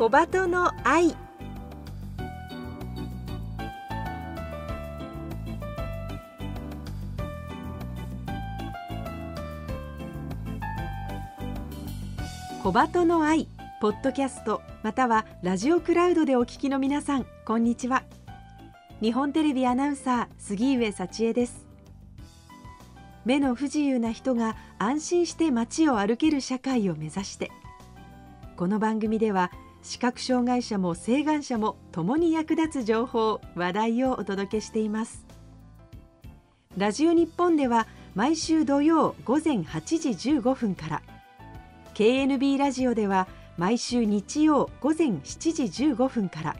小鳩の愛。小鳩の愛ポッドキャストまたはラジオクラウドでお聞きの皆さんこんにちは。日本テレビアナウンサー杉上幸恵です。目の不自由な人が安心して街を歩ける社会を目指してこの番組では視覚障害者も晴眼者も共に役立つ情報話題をお届けしています。ラジオ日本では毎週土曜午前8時15分から KNB ラジオでは毎週日曜午前7時15分から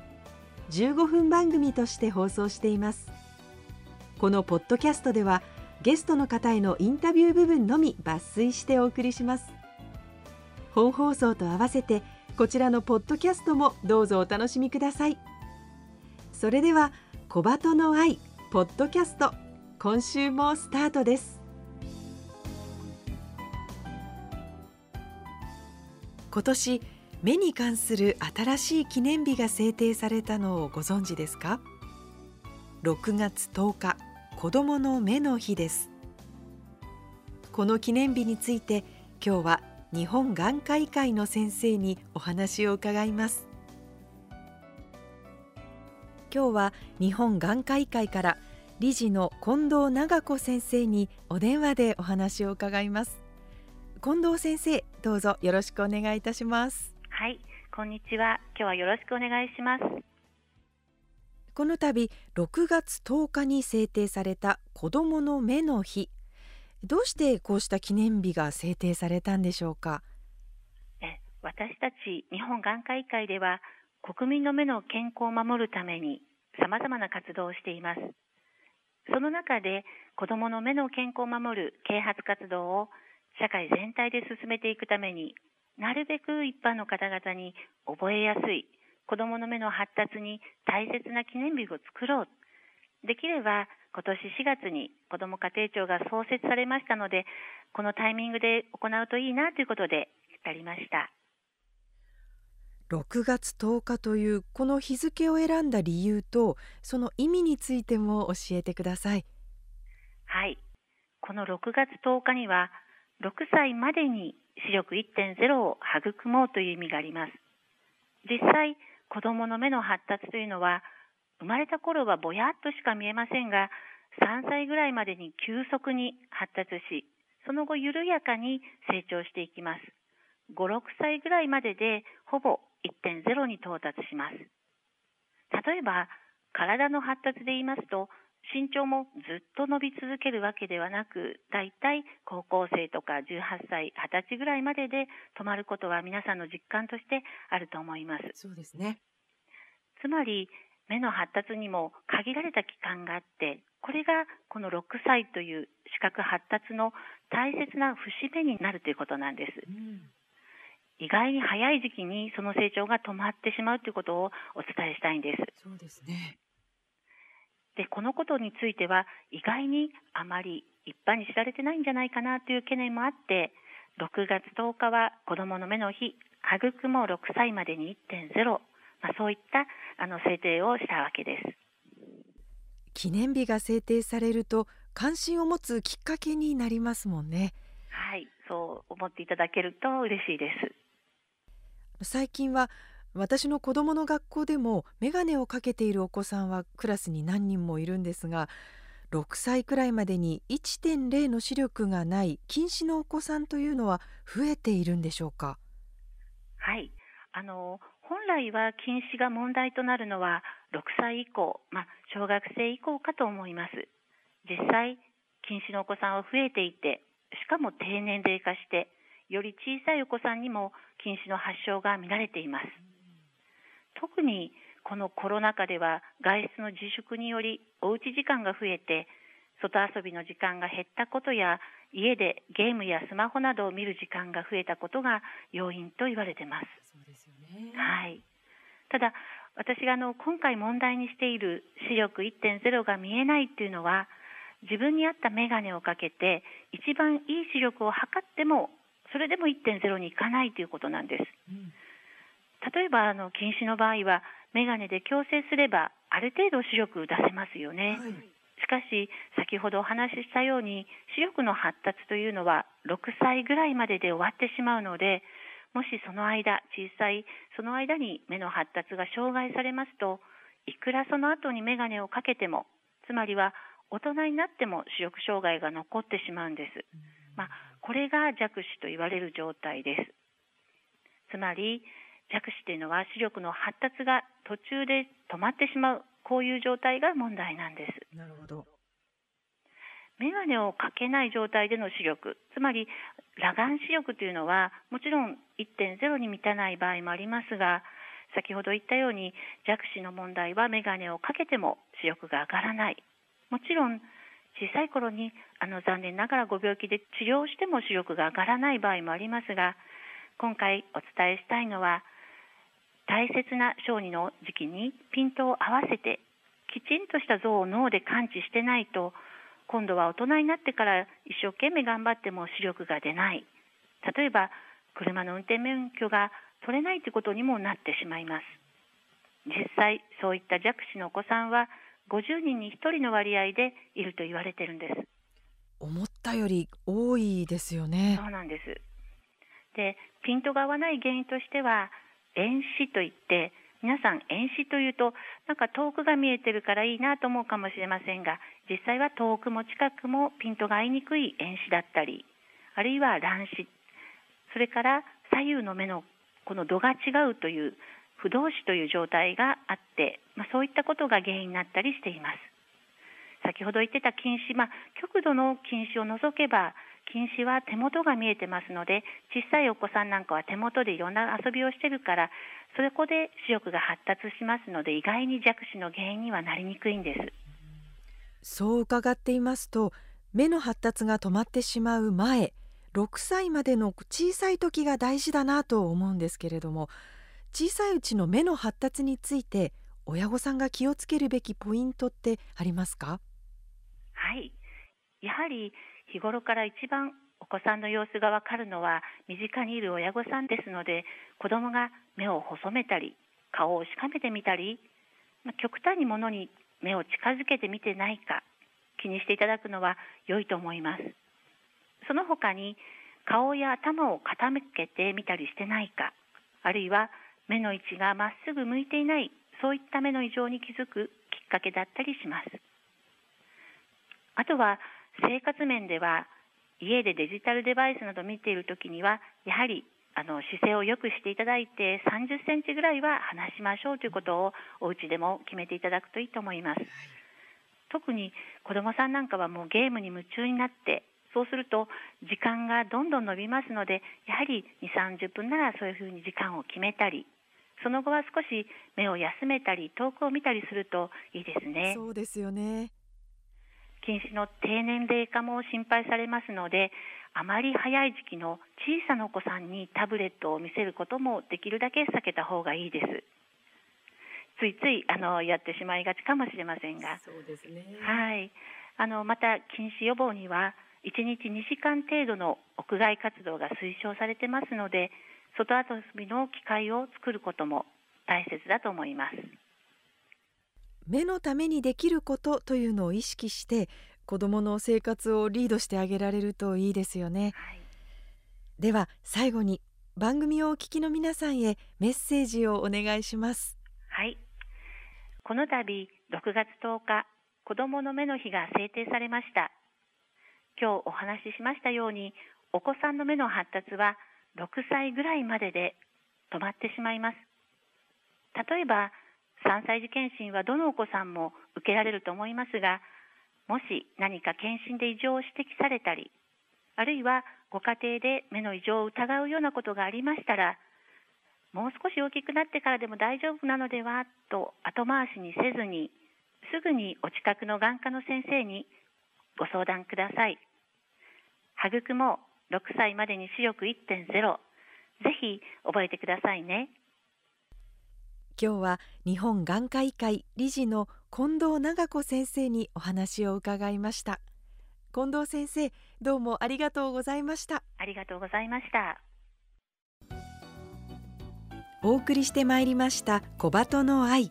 15分番組として放送しています。このポッドキャストではゲストの方へのインタビュー部分のみ抜粋してお送りします。本放送と合わせてこちらのポッドキャストもどうぞお楽しみください。それでは小鳩の愛ポッドキャスト今週もスタートです。今年目に関する新しい記念日が制定されたのをご存知ですか？6月10日子どの目の日です。この記念日について今日は日本眼科医会の先生にお話を伺います。今日は日本眼科医会から理事の近藤長子先生にお電話でお話を伺います。近藤先生どうぞよろしくお願いいたします。はいこんにちは。今日はよろしくお願いします。この度6月10日に制定された子どもの目の日どうしてこうした記念日が制定されたんでしょうか？え私たち日本眼科医会では国民の目の健康を守るために様々な活動をしています。その中で子どもの目の健康を守る啓発活動を社会全体で進めていくためになるべく一般の方々に覚えやすい子どもの目の発達に大切な記念日を作ろう。できれば今年4月に子ども家庭庁が創設されましたので、このタイミングで行うといいなということでやりました。6月10日というこの日付を選んだ理由とその意味についても教えてください。はい。この6月10日には6歳までに視力1.0を育もうという意味があります。実際、子供の目の発達というのは生まれた頃はぼやっとしか見えませんが、3歳ぐらいまでに急速に発達し、その後緩やかに成長していきます。5、6歳ぐらいまででほぼ1.0に到達します。例えば、体の発達で言いますと、身長もずっと伸び続けるわけではなく、だいたい高校生とか18歳、20歳ぐらいまでで止まることは皆さんの実感としてあると思います。そうですね。つまり、目の発達にも限られた期間があって、これがこの6歳という視覚発達の大切な節目になるということなんです。うん、意外に早い時期にその成長が止まってしまうということをお伝えしたいんです。そうですね。で、このことについては意外にあまり一般に知られてないんじゃないかなという懸念もあって、6月10日は子供の目の日、育も6歳までに1.0まあ、そういったあの制定をしたわけです。記念日が制定されると関心を持つきっかけになりますもんね。はい、そう思っていただけると嬉しいです。最近は私の子供の学校でも眼鏡をかけているお子さんはクラスに何人もいるんですが6歳くらいまでに1.0の視力がない近視のお子さんというのは増えているんでしょうか？はいあの本来は近視が問題となるのは6歳以降、まあ、小学生以降かと思います。実際、近視のお子さんは増えていて、しかも低年齢化して、より小さいお子さんにも近視の発症が見られています。特にこのコロナ禍では外出の自粛によりおうち時間が増えて、外遊びの時間が減ったことや、家でゲームやスマホなどを見る時間が増えたことが要因と言われています。はい。ただ、私があの今回問題にしている視力1.0が見えないっていうのは、自分に合った眼鏡をかけて、一番いい視力を測っても、それでも1.0にいかないということなんです。うん、例えばあの近視の場合は眼鏡で矯正すればある程度視力出せますよね、はい、しかし先ほどお話ししたように視力の発達というのは6歳ぐらいまでで終わってしまうのでもしその間小さいその間に目の発達が障害されますといくらその後に眼鏡をかけてもつまりは大人になっても視力障害が残ってしまうんです、まあ、これが弱視と言われる状態です。つまり弱視というのは視力の発達が途中で止まってしまうこういう状態が問題なんです。なるほど眼鏡をかけない状態での視力。つまり裸眼視力というのはもちろん1.0に満たない場合もありますが先ほど言ったように弱視の問題は眼鏡をかけても視力が上がらない。もちろん小さい頃にあの残念ながらご病気で治療しても視力が上がらない場合もありますが今回お伝えしたいのは大切な小児の時期にピントを合わせてきちんとした像を脳で感知してないと今度は大人になってから一生懸命頑張っても視力が出ない。例えば車の運転免許が取れないということにもなってしまいます。実際そういった弱視のお子さんは50人に1人の割合でいると言われてるんです。思ったより多いですよね。そうなんです。でピントが合わない原因としては遠視といって皆さん遠視というとなんか遠くが見えてるからいいなと思うかもしれませんが実際は遠くも近くもピントが合いにくい遠視だったりあるいは乱視。それから左右の目のこの度が違うという不動視という状態があって、まあ、そういったことが原因になったりしています。先ほど言ってた近視、まあ、極度の近視を除けば近視は手元が見えてますので小さいお子さんなんかは手元でいろんな遊びをしてるからそこで視力が発達しますので意外に弱視の原因にはなりにくいんです。そう伺っていますと目の発達が止まってしまう前6歳までの小さい時が大事だなと思うんですけれども小さいうちの目の発達について親御さんが気をつけるべきポイントってありますか？はい。やはり日頃から一番お子さんの様子がわかるのは身近にいる親御さんですので子供が目を細めたり顔をしかめてみたり、ま極端にものに目を近づけてみてないか気にしていただくのは良いと思います。その他に顔や頭を傾けてみたりしてないかあるいは目の位置がまっすぐ向いていないそういった目の異常に気づくきっかけだったりします。あとは生活面では家でデジタルデバイスなど見ているときにはやはりあの姿勢を良くしていただいて30センチぐらいは離しましょうということをお家でも決めていただくといいと思います。特に子どもさんなんかはもうゲームに夢中になってそうすると時間がどんどん伸びますのでやはり2 3 0分ならそういうふうに時間を決めたりその後は少し目を休めたり遠くを見たりするといいですね。そうですよね近視の低年齢化も心配されますのであまり早い時期の小さなお子さんにタブレットを見せることもできるだけ避けた方がいいです。ついついあのやってしまいがちかもしれませんが、そうですね。はい。あのまた近視予防には1日2時間程度の屋外活動が推奨されてますので、外遊びの機会を作ることも大切だと思います。目のためにできることというのを意識して子どもの生活をリードしてあげられるといいですよね、はい、では最後に番組をお聞きの皆さんへメッセージをお願いします。はい。この度6月10日子どもの目の日が制定されました。今日お話ししましたようにお子さんの目の発達は6歳ぐらいまでで止まってしまいます。例えば3歳児検診はどのお子さんも受けられると思いますが、もし何か検診で異常を指摘されたり、あるいはご家庭で目の異常を疑うようなことがありましたら、もう少し大きくなってからでも大丈夫なのではと後回しにせずに、すぐにお近くの眼科の先生にご相談ください。育も6歳までに視力1.0、ぜひ覚えてくださいね。今日は日本眼科医会理事の近藤長子先生にお話を伺いました。近藤先生どうもありがとうございました。ありがとうございました。お送りしてまいりました小鳩の愛。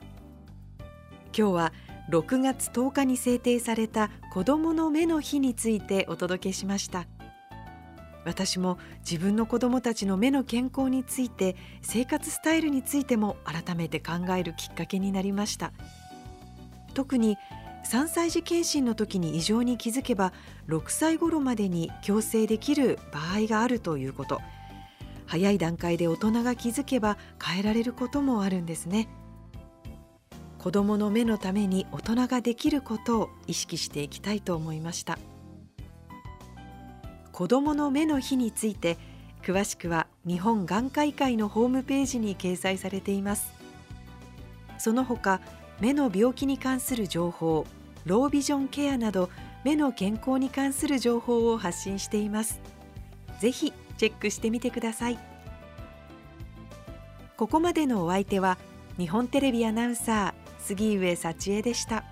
今日は6月10日に制定された子どもの目の日についてお届けしました私も自分の子どもたちの目の健康について生活スタイルについても改めて考えるきっかけになりました。特に3歳児検診の時に異常に気づけば6歳頃までに矯正できる場合があるということ。早い段階で大人が気づけば変えられることもあるんですね。子どもの目のために大人ができることを意識していきたいと思いました。子どもの目の日について詳しくは日本眼科医会のホームページに掲載されています。その他目の病気に関する情報ロービジョンケアなど目の健康に関する情報を発信しています。ぜひチェックしてみてください。ここまでのお相手は日本テレビアナウンサー杉上幸恵でした。